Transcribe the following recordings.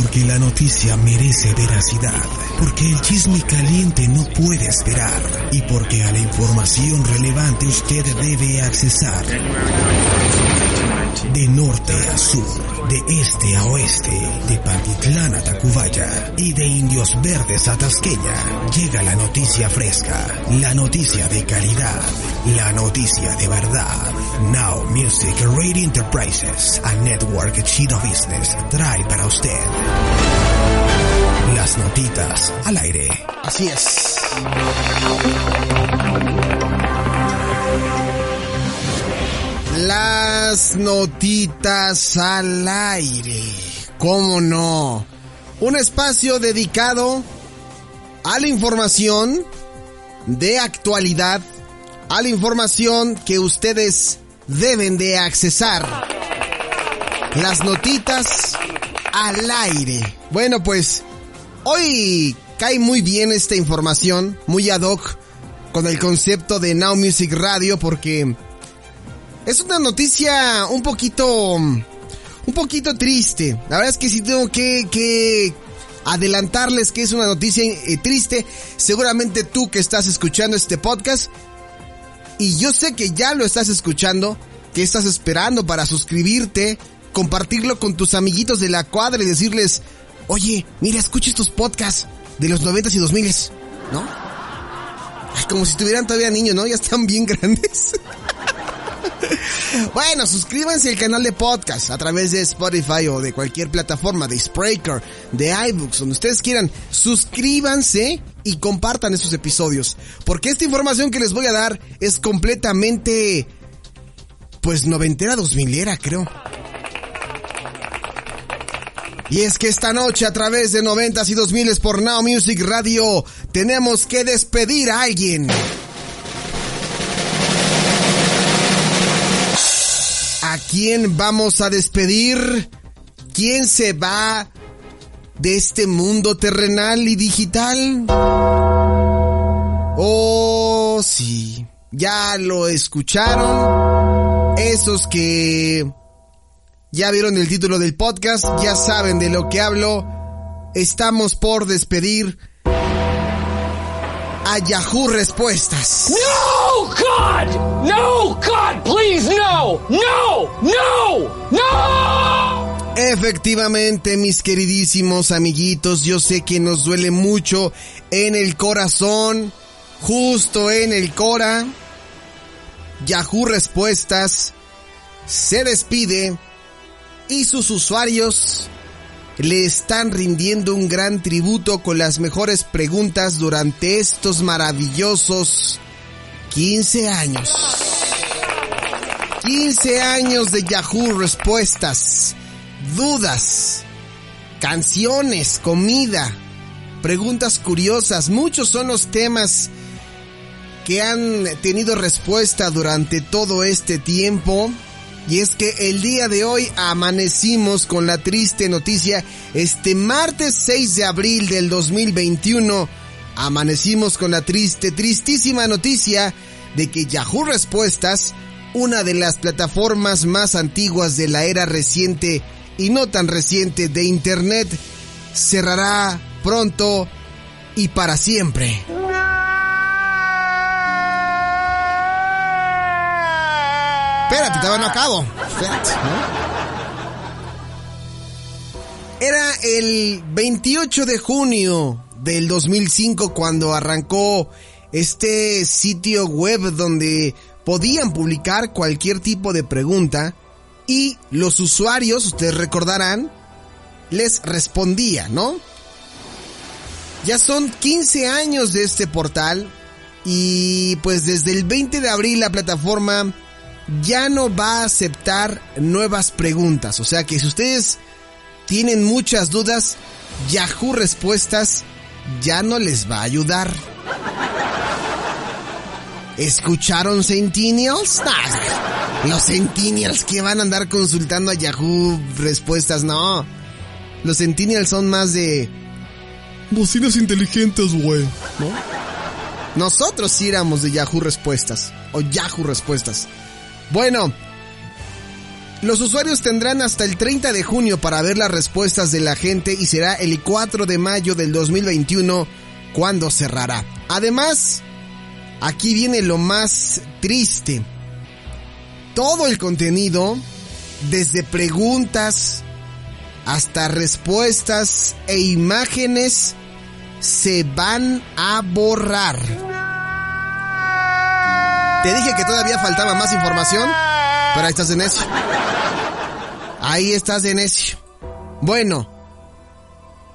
Porque la noticia merece veracidad. Porque el chisme caliente no puede esperar. Y porque a la información relevante usted debe accesar. De norte a sur, de este a oeste, de Pantitlán a Tacubaya y de Indios Verdes a Tasqueña, llega la noticia fresca, la noticia de calidad, la noticia de verdad. Now Music Radio Enterprises, a network Chido Business, trae para usted las notitas al aire. Así es. Notitas al aire. ¿Cómo no? Un espacio dedicado a la información de actualidad, a la información que ustedes deben de accesar. Las notitas al aire. Bueno, pues hoy cae muy bien esta información, muy ad hoc con el concepto de Now Music Radio porque es una noticia un poquito un poquito triste. La verdad es que si tengo que, que adelantarles que es una noticia eh, triste, seguramente tú que estás escuchando este podcast y yo sé que ya lo estás escuchando, que estás esperando para suscribirte, compartirlo con tus amiguitos de la cuadra y decirles, oye, mira, escucha estos podcasts de los 90 y 2000, ¿no? Como si estuvieran todavía niños, ¿no? Ya están bien grandes. bueno, suscríbanse al canal de podcast a través de Spotify o de cualquier plataforma, de Spreaker, de iBooks, donde ustedes quieran. Suscríbanse y compartan estos episodios. Porque esta información que les voy a dar es completamente, pues noventera, dos milera, creo. Y es que esta noche a través de noventas y dos miles por Now Music Radio tenemos que despedir a alguien. ¿A quién vamos a despedir? ¿Quién se va de este mundo terrenal y digital? Oh, sí. Ya lo escucharon. Esos que ya vieron el título del podcast, ya saben de lo que hablo. Estamos por despedir a Yahoo Respuestas. No, Efectivamente, mis queridísimos amiguitos, yo sé que nos duele mucho en el corazón, justo en el cora. Yahoo Respuestas se despide y sus usuarios le están rindiendo un gran tributo con las mejores preguntas durante estos maravillosos 15 años. 15 años de Yahoo Respuestas, dudas, canciones, comida, preguntas curiosas, muchos son los temas que han tenido respuesta durante todo este tiempo. Y es que el día de hoy amanecimos con la triste noticia, este martes 6 de abril del 2021, amanecimos con la triste, tristísima noticia de que Yahoo Respuestas, una de las plataformas más antiguas de la era reciente y no tan reciente de Internet, cerrará pronto y para siempre. Espérate, todavía no acabo. Espérate. Era el 28 de junio del 2005 cuando arrancó este sitio web donde podían publicar cualquier tipo de pregunta y los usuarios, ustedes recordarán, les respondía, ¿no? Ya son 15 años de este portal y pues desde el 20 de abril la plataforma ya no va a aceptar nuevas preguntas. O sea que si ustedes tienen muchas dudas, Yahoo Respuestas ya no les va a ayudar. ¿Escucharon Sentinels? Los Sentinels que van a andar consultando a Yahoo Respuestas, no. Los Sentinels son más de... Bocinas inteligentes, güey, ¿no? Nosotros sí éramos de Yahoo Respuestas. O Yahoo Respuestas. Bueno, los usuarios tendrán hasta el 30 de junio para ver las respuestas de la gente y será el 4 de mayo del 2021 cuando cerrará. Además, aquí viene lo más triste. Todo el contenido, desde preguntas hasta respuestas e imágenes, se van a borrar. Te dije que todavía faltaba más información, pero ahí estás de necio. Ahí estás de necio. Bueno,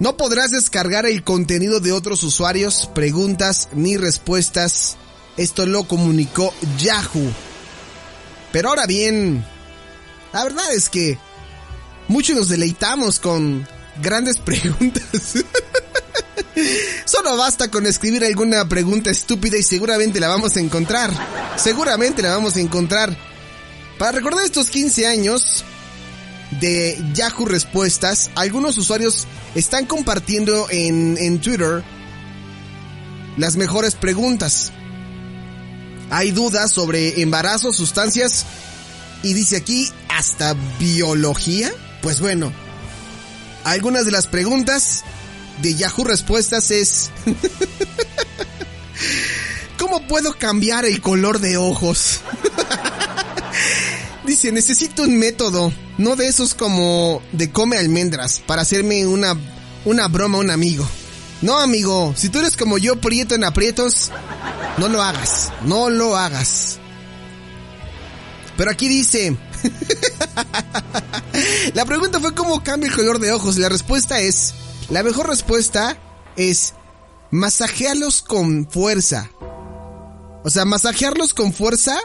no podrás descargar el contenido de otros usuarios, preguntas ni respuestas. Esto lo comunicó Yahoo. Pero ahora bien, la verdad es que muchos nos deleitamos con grandes preguntas. Solo basta con escribir alguna pregunta estúpida y seguramente la vamos a encontrar. Seguramente la vamos a encontrar. Para recordar estos 15 años de Yahoo Respuestas, algunos usuarios están compartiendo en, en Twitter las mejores preguntas. Hay dudas sobre embarazo, sustancias y dice aquí hasta biología. Pues bueno, algunas de las preguntas de Yahoo Respuestas es... ¿Cómo puedo cambiar el color de ojos? Dice, necesito un método, no de esos como de come almendras, para hacerme una, una broma a un amigo. No, amigo, si tú eres como yo, prieto en aprietos, no lo hagas, no lo hagas. Pero aquí dice, la pregunta fue cómo cambia el color de ojos. La respuesta es, la mejor respuesta es masajearlos con fuerza. O sea, masajearlos con fuerza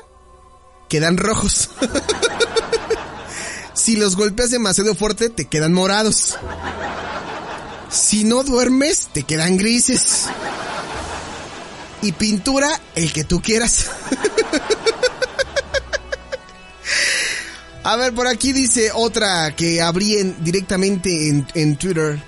quedan rojos. si los golpeas demasiado fuerte, te quedan morados. Si no duermes, te quedan grises. Y pintura, el que tú quieras. A ver, por aquí dice otra que abrí directamente en, en Twitter.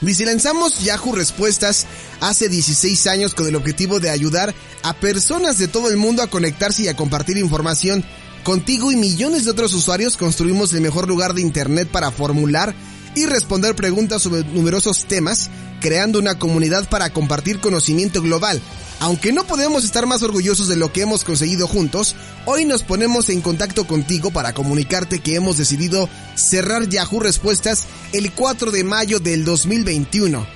Dice, lanzamos Yahoo Respuestas hace 16 años con el objetivo de ayudar a personas de todo el mundo a conectarse y a compartir información. Contigo y millones de otros usuarios construimos el mejor lugar de Internet para formular y responder preguntas sobre numerosos temas, creando una comunidad para compartir conocimiento global. Aunque no podemos estar más orgullosos de lo que hemos conseguido juntos, hoy nos ponemos en contacto contigo para comunicarte que hemos decidido cerrar Yahoo Respuestas el 4 de mayo del 2021.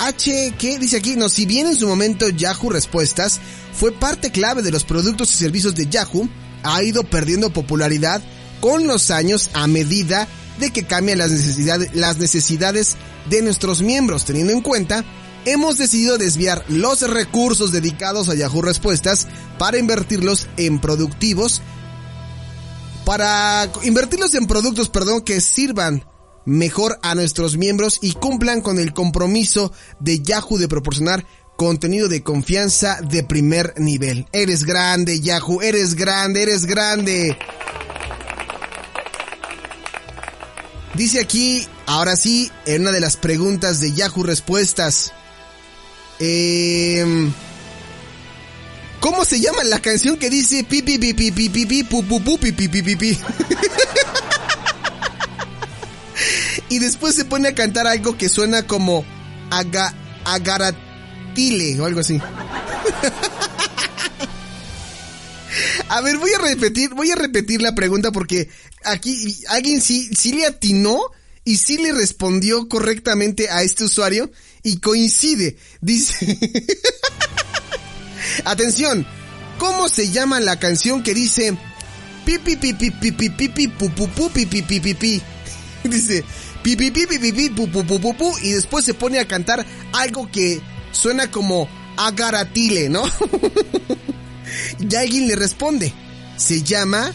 H, ¿qué dice aquí? No, si bien en su momento Yahoo Respuestas fue parte clave de los productos y servicios de Yahoo, ha ido perdiendo popularidad con los años a medida de que cambian las necesidades, las necesidades de nuestros miembros, teniendo en cuenta hemos decidido desviar los recursos dedicados a Yahoo Respuestas para invertirlos en productivos, para invertirlos en productos, perdón, que sirvan mejor a nuestros miembros y cumplan con el compromiso de Yahoo de proporcionar contenido de confianza de primer nivel. Eres grande, Yahoo, eres grande, eres grande. Dice aquí, ahora sí, en una de las preguntas de Yahoo Respuestas. Eh, ¿Cómo se llama la canción que dice pi pi pi pi pi pi pi pu pu y después se pone a cantar algo que suena como aga, agaratile o algo así. A ver, voy a repetir, voy a repetir la pregunta porque aquí alguien sí, sí le atinó y sí le respondió correctamente a este usuario y coincide. Dice... Atención, ¿cómo se llama la canción que dice... Pipi pipi pipi pipi pupupu pipi pipi pipi? Dice... Pipi pipi pipi pupupupupu y después se pone a cantar algo que suena como agaratile, ¿no? Y alguien le responde, se llama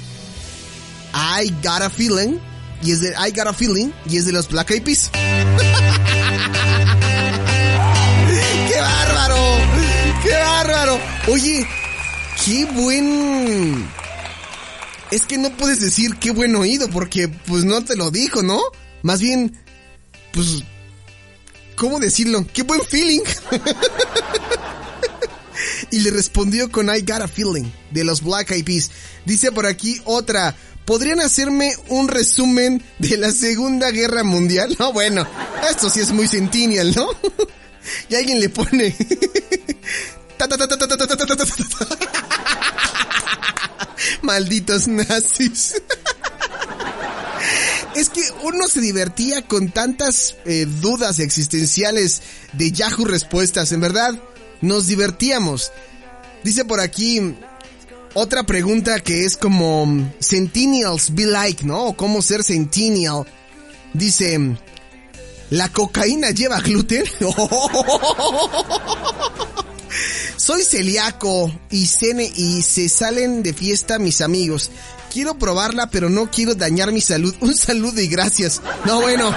I Got a Feeling y es de I Got a Feeling y es de los Black Eyed Peas. ¡Qué bárbaro! ¡Qué bárbaro! Oye, qué buen... Es que no puedes decir qué buen oído porque pues no te lo dijo, ¿no? Más bien, pues... ¿Cómo decirlo? ¡Qué buen feeling! y le respondió con I Got a Feeling de los Black Eyed Peas. Dice por aquí otra. ¿Podrían hacerme un resumen de la Segunda Guerra Mundial? No, bueno, esto sí es muy centennial, ¿no? y alguien le pone... Malditos nazis. Es que uno se divertía con tantas eh, dudas existenciales de Yahoo Respuestas, en verdad, nos divertíamos. Dice por aquí otra pregunta que es como Centennials be like, ¿no? Cómo ser Centennial. Dice, ¿la cocaína lleva gluten? Soy celíaco y, y se salen de fiesta mis amigos. Quiero probarla, pero no quiero dañar mi salud. Un saludo y gracias. No, bueno.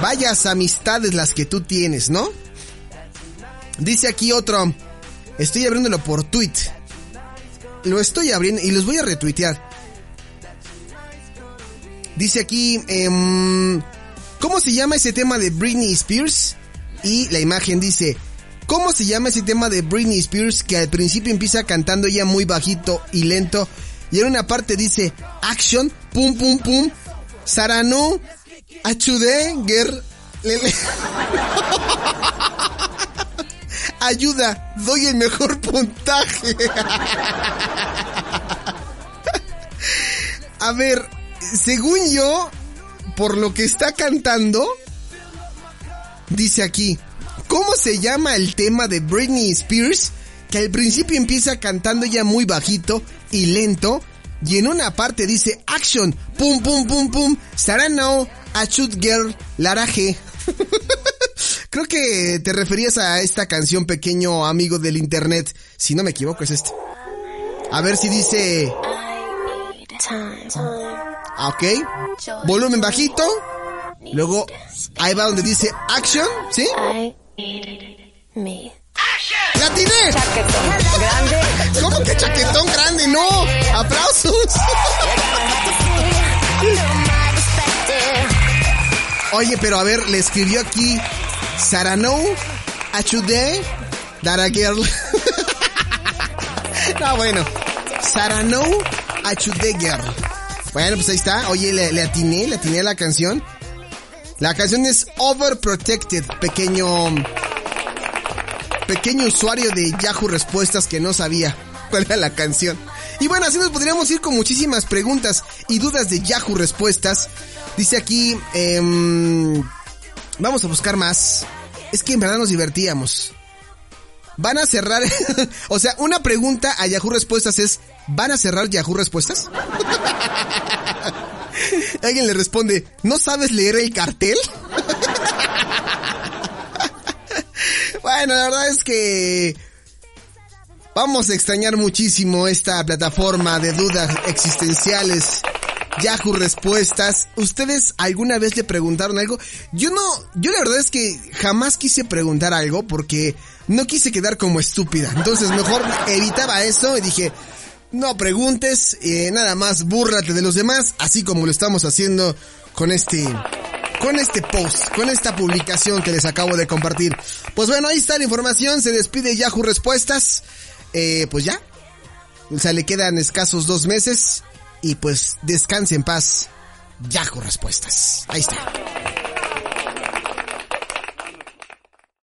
Vayas amistades las que tú tienes, ¿no? Dice aquí otro. Estoy abriéndolo por tweet. Lo estoy abriendo y los voy a retuitear. Dice aquí, em, ¿cómo se llama ese tema de Britney Spears? Y la imagen dice, ¿cómo se llama ese tema de Britney Spears que al principio empieza cantando ella muy bajito y lento? Y en una parte dice, action, pum pum pum, sarano, achude, ger. Ayuda, doy el mejor puntaje. A ver, según yo, por lo que está cantando, dice aquí, ¿cómo se llama el tema de Britney Spears? Que al principio empieza cantando ya muy bajito y lento, y en una parte dice action, pum pum pum pum, Sarano, a shoot girl, Laraje. Creo que te referías a esta canción pequeño amigo del internet. Si no me equivoco es esta. A ver si dice... Ah, ok. Volumen bajito. Luego ahí va donde dice action, ¿sí? ¡La tiene! Chaquetón grande. ¿Cómo que chaquetón grande? No. Aplausos. Oye, pero a ver, le escribió aquí Sarano, Achude, Dara Girl. no, bueno. Sarano, Achude Girl. Bueno, pues ahí está. Oye, le, le atiné, le atiné a la canción. La canción es Overprotected, pequeño... Pequeño usuario de Yahoo Respuestas que no sabía cuál era la canción. Y bueno, así nos podríamos ir con muchísimas preguntas y dudas de Yahoo Respuestas. Dice aquí, em, vamos a buscar más. Es que en verdad nos divertíamos. ¿Van a cerrar? o sea, una pregunta a Yahoo Respuestas es, ¿van a cerrar Yahoo Respuestas? Alguien le responde, ¿no sabes leer el cartel? bueno, la verdad es que vamos a extrañar muchísimo esta plataforma de dudas existenciales. Yahoo Respuestas. ¿Ustedes alguna vez le preguntaron algo? Yo no, yo la verdad es que jamás quise preguntar algo porque no quise quedar como estúpida. Entonces mejor evitaba eso y dije, no preguntes, eh, nada más búrrate de los demás, así como lo estamos haciendo con este, con este post, con esta publicación que les acabo de compartir. Pues bueno, ahí está la información, se despide Yahoo Respuestas. Eh, pues ya. O sea, le quedan escasos dos meses y pues descanse en paz. Yahoo Respuestas. Ahí está.